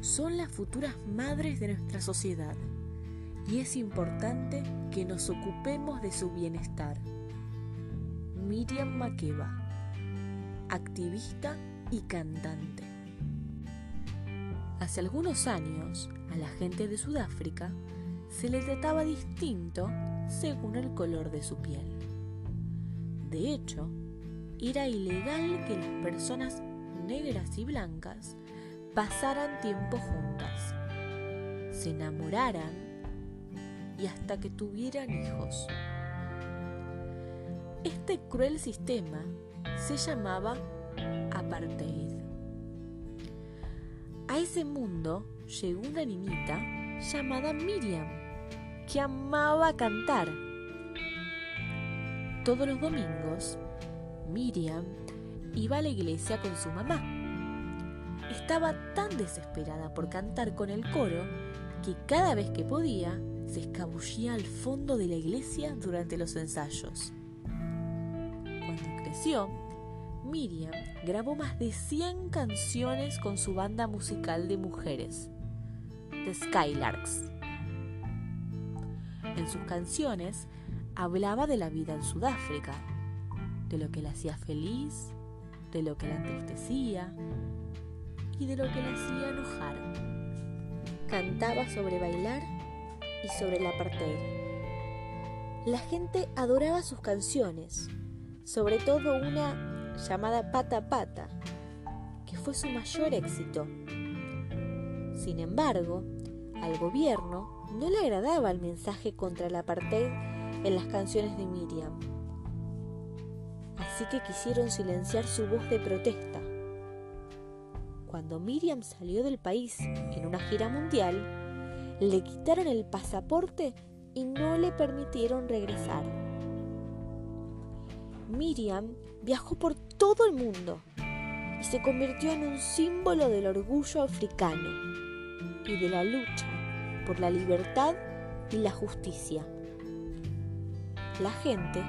son las futuras madres de nuestra sociedad y es importante que nos ocupemos de su bienestar. Miriam Makeba, activista y cantante. Hace algunos años, a la gente de Sudáfrica se le trataba distinto según el color de su piel. De hecho, era ilegal que las personas negras y blancas pasaran tiempo juntas, se enamoraran y hasta que tuvieran hijos. Este cruel sistema se llamaba apartheid. A ese mundo llegó una niñita llamada Miriam, que amaba cantar. Todos los domingos, Miriam iba a la iglesia con su mamá. Estaba tan desesperada por cantar con el coro que cada vez que podía se escabullía al fondo de la iglesia durante los ensayos. Cuando creció, Miriam grabó más de 100 canciones con su banda musical de mujeres, The Skylarks. En sus canciones hablaba de la vida en Sudáfrica, de lo que la hacía feliz, de lo que la entristecía y de lo que la hacía enojar. Cantaba sobre bailar y sobre la apartheid. La gente adoraba sus canciones, sobre todo una llamada Pata Pata, que fue su mayor éxito. Sin embargo, al gobierno no le agradaba el mensaje contra la apartheid en las canciones de Miriam. Así que quisieron silenciar su voz de protesta. Cuando Miriam salió del país en una gira mundial, le quitaron el pasaporte y no le permitieron regresar. Miriam viajó por todo el mundo y se convirtió en un símbolo del orgullo africano y de la lucha por la libertad y la justicia. La gente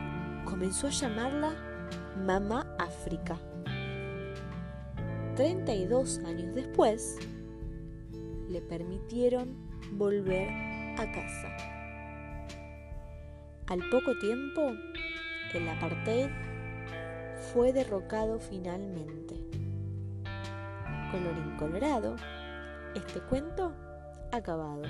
comenzó a llamarla Mamá África. 32 años después, le permitieron volver a casa. Al poco tiempo, el apartheid fue derrocado finalmente. Colorín colorado, este cuento acabado.